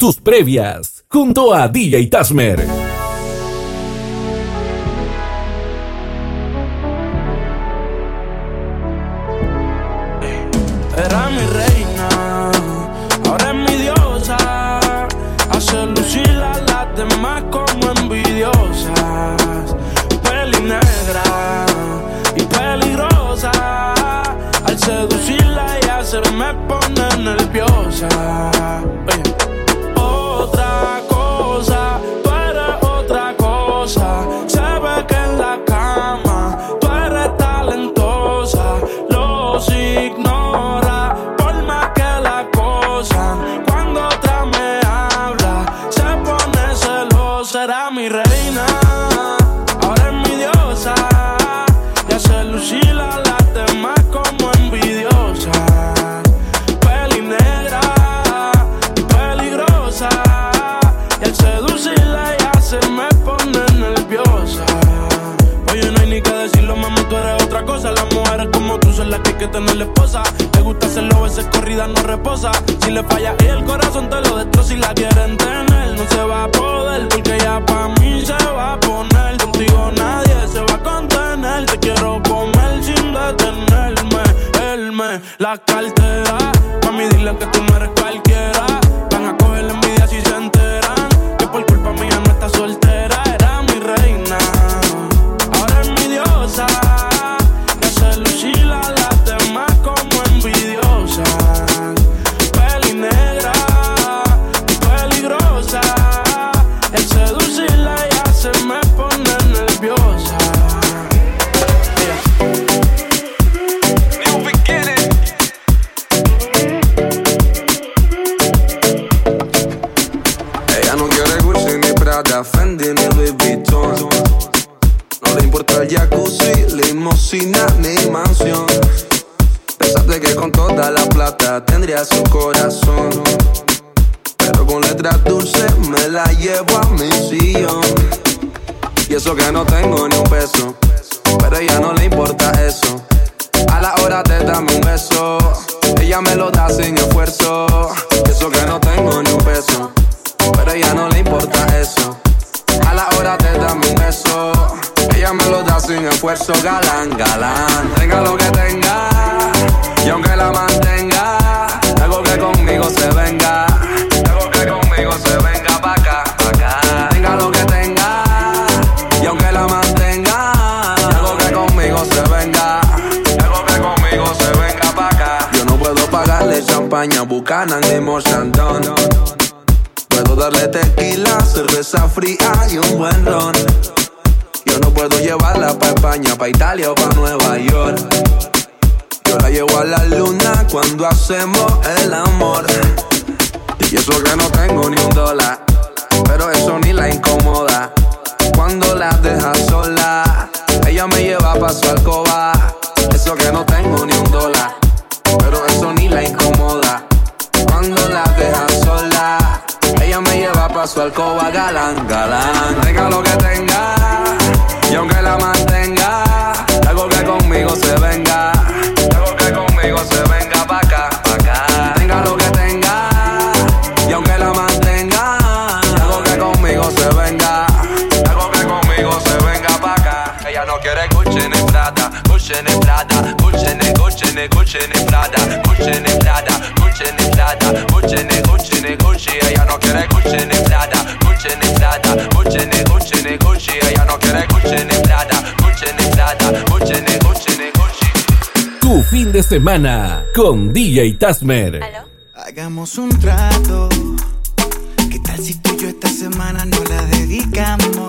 Tus previas, junto a DJ Tasmer. queda. Mami, dile que tú no eres cualquiera. Van a coger la envidia si se enteran. Que por culpa mía no tendría su corazón. Pero con letras dulces me la llevo a mi sillón. Y eso que no tengo ni un peso, pero a ella no le importa eso. A la hora te dame un beso, ella me lo da sin esfuerzo. Y eso que no tengo ni un peso, pero a ella no le importa eso. A la hora te dame un beso, ella me lo da sin esfuerzo. Galán, galán, tenga lo que tenga y aunque la mantenga, algo que conmigo se venga. Algo que conmigo se venga pa' acá, pa' acá. Tenga lo que tenga. Y aunque la mantenga, algo que conmigo se venga. Algo que conmigo se venga pa' acá. Yo no puedo pagarle champaña, bucanan ni Santón. Puedo darle tequila, cerveza fría y un buen ron. Yo no puedo llevarla pa' España, pa' Italia o pa' Nueva York. Yo la llevo a la luna cuando hacemos el amor. Y eso que no tengo ni un dólar, pero eso ni la incomoda. Cuando la deja sola, ella me lleva pa' su alcoba. Eso que no tengo ni un dólar, pero eso ni la incomoda. Cuando la deja sola, ella me lleva pa' su alcoba. Galán, galán, tenga lo que tenga, y aunque la semana con DJ Tasmer. Hagamos un trato. ¿Qué tal si tú y yo esta semana no la dedicamos?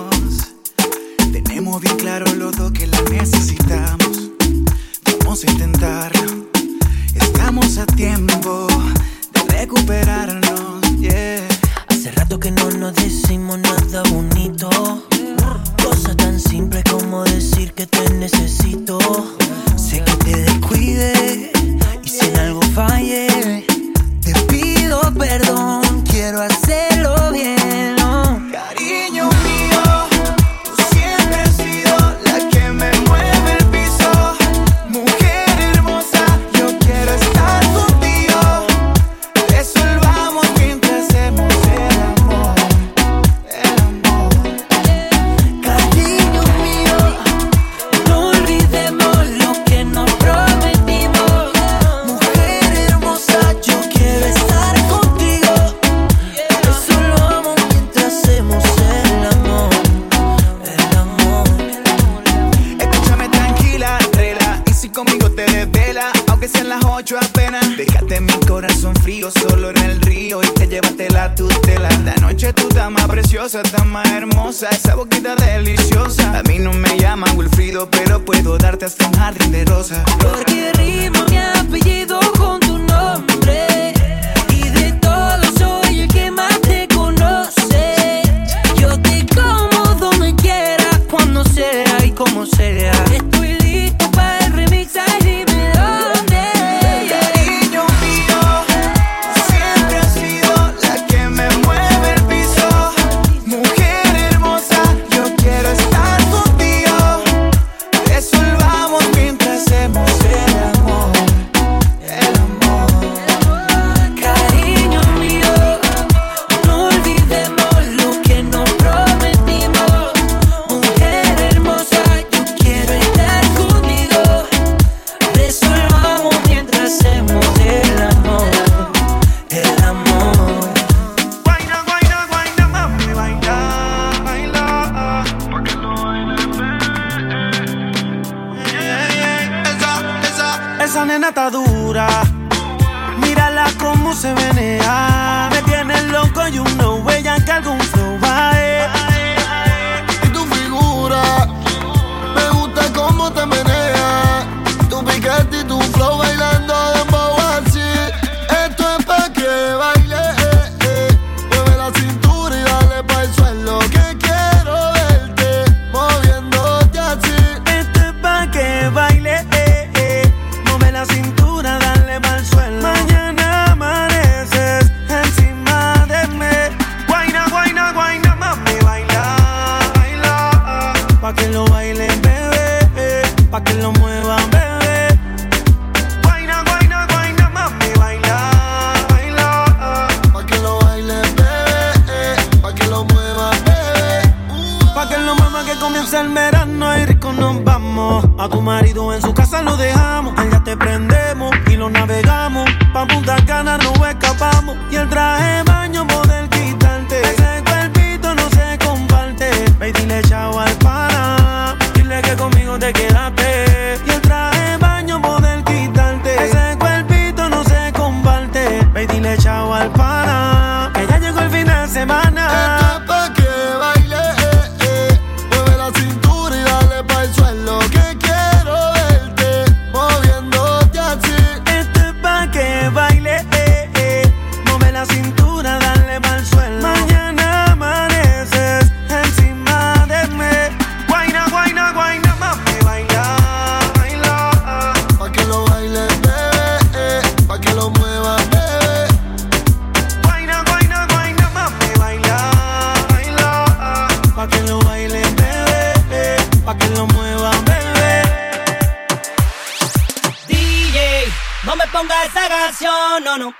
No me ponga esa canción, no, no,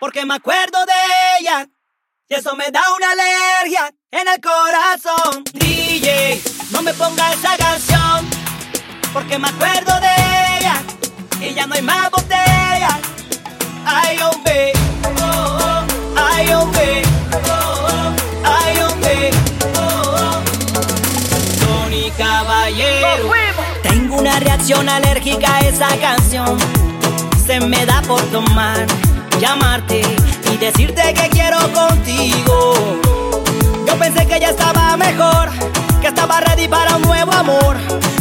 porque me acuerdo de ella y eso me da una alergia en el corazón. DJ, no me ponga esa canción, porque me acuerdo de ella y ya no hay más botella. Ay, hombre, oh, oh. ay, hombre, ay, hombre. Tony Caballero, tengo una reacción alérgica a esa canción se me da por tomar, llamarte y decirte que quiero contigo. Yo pensé que ya estaba mejor, que estaba ready para un nuevo amor.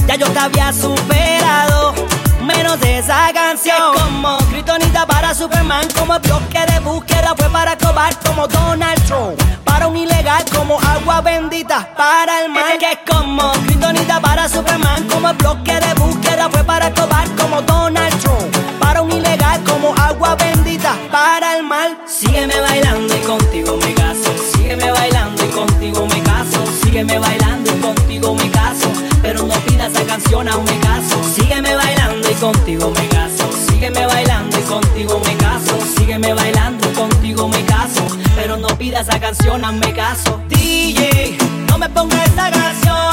Ya yo te había superado, menos de esa canción. Es como Kryptonita para Superman, como bloque de búsqueda fue para cobar como Donald Trump. Para un ilegal como agua bendita para el mal. Que es como Kryptonita para Superman, como bloque de búsqueda fue para cobar como Donald Trump declaro un ilegal como agua bendita para el mal. Sígueme bailando y contigo me caso. Sígueme bailando y contigo me caso. Sígueme bailando y contigo me caso. Pero no pidas esa canción aún me caso. Sígueme bailando y contigo me caso. Sígueme bailando y contigo me caso. Sígueme bailando y contigo me caso. Pero no pidas esa canción aún me caso. DJ, no me pongas esa canción.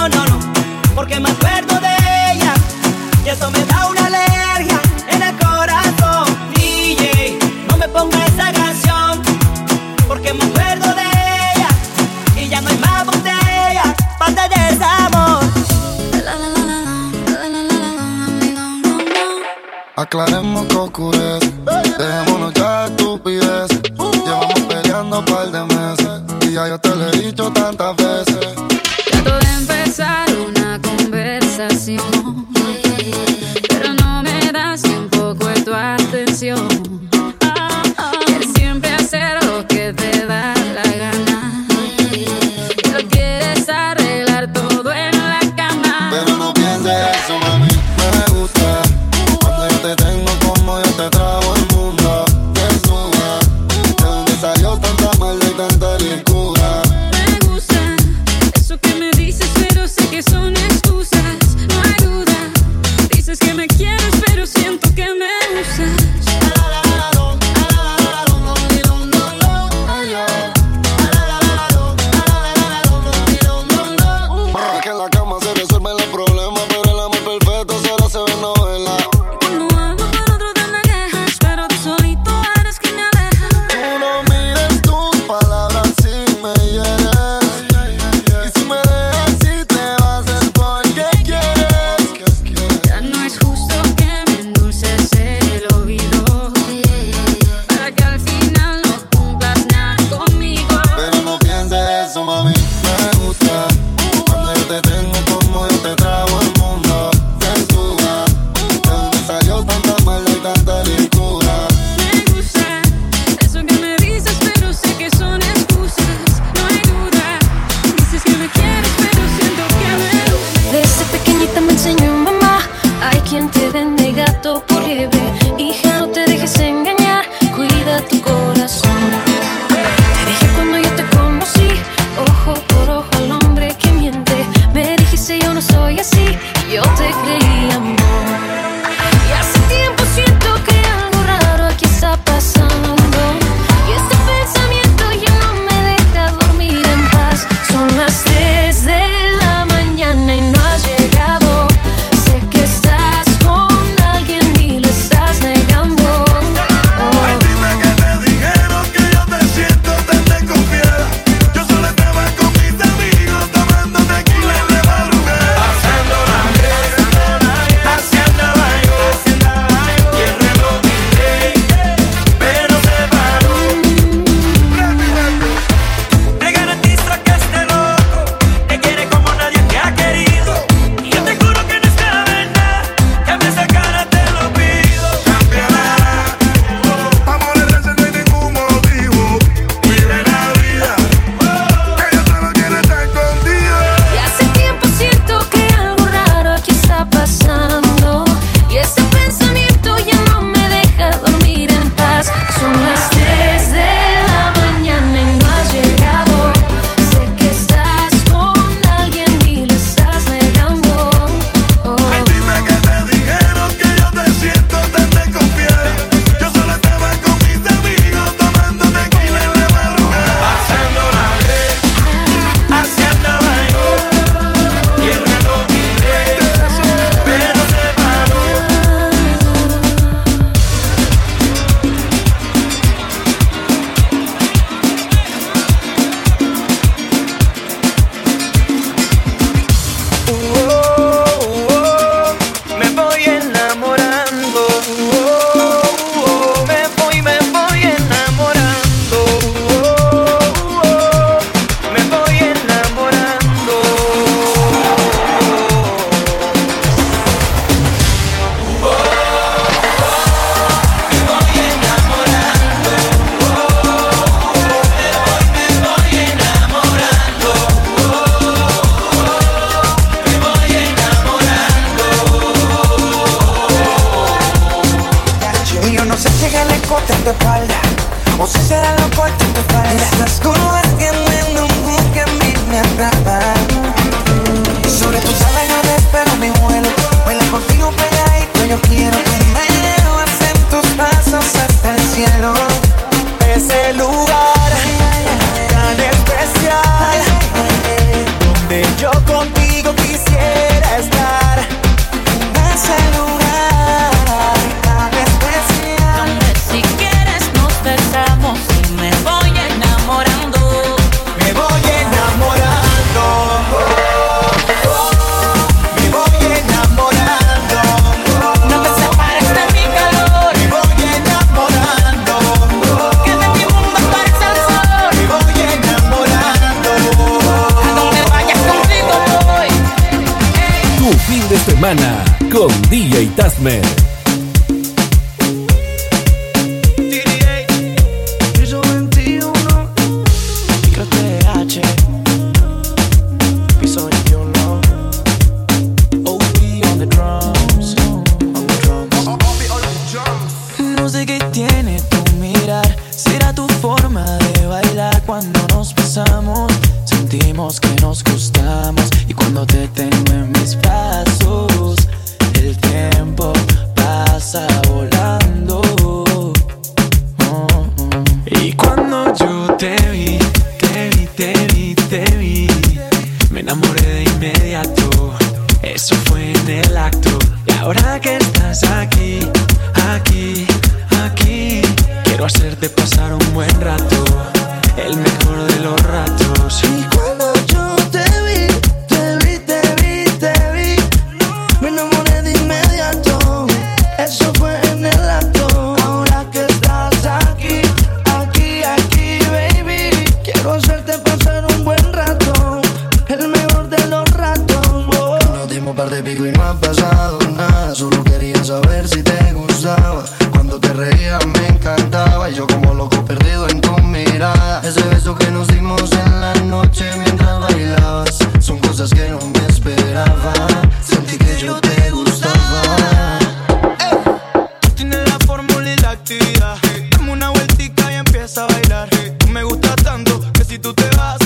te vas.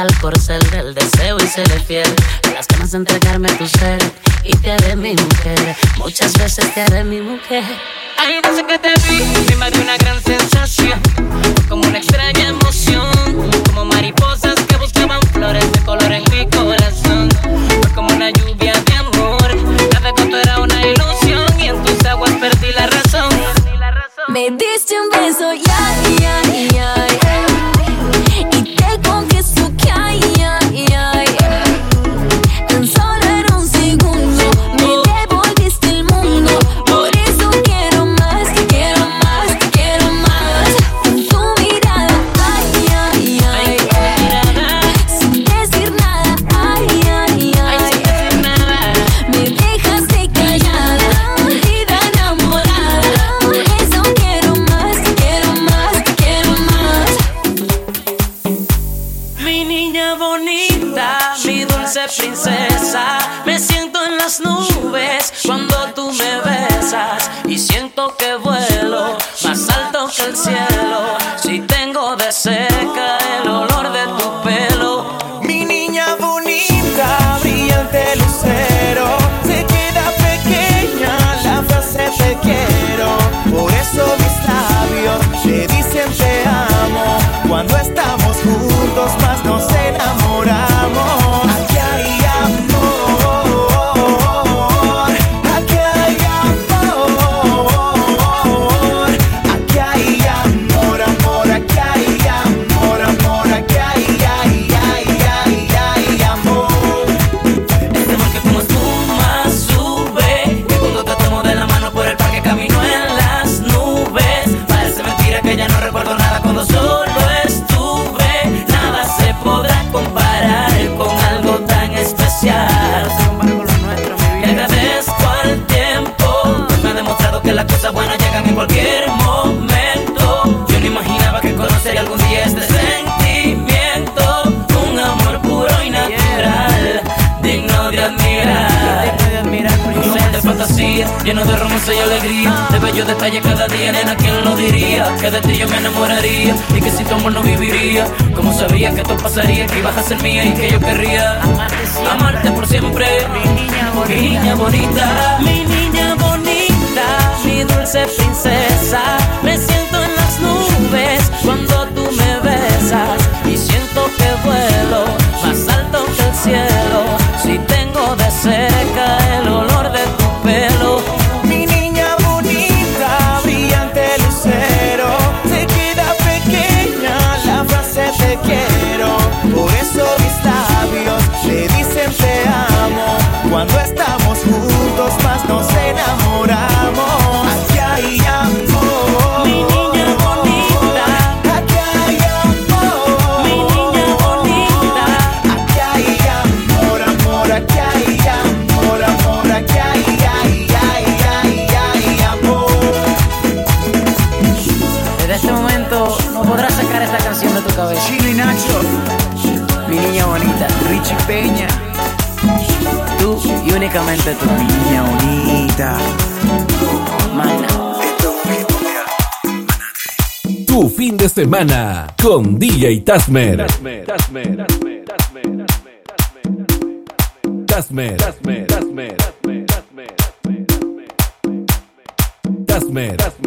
al corcel del deseo y se le fiel. A las ganas de entregarme tu ser y te haré mi mujer. Muchas veces te haré mi mujer. Ay, desde que te vi, encima de una gran sensación. Como una extraña emoción. Como mariposas que buscaban flores de color en mi corazón. Fue como una lluvia de amor. Cada cuanto era una ilusión y en tus aguas perdí la razón. Me diste un beso y ahí. pensaría que ibas a ser mía y que yo querría amarte, por siempre. Mi niña bonita, mi niña bonita, mi, niña bonita, mi dulce princesa. tu fin de semana con DJ Tasmer. Tasmer, Tasmer, Tasmer, Tasmer, Tasmer, Tasmer, Tasmer, Tasmer, Tasmer, Tasmer, Tasmer, Tasmer.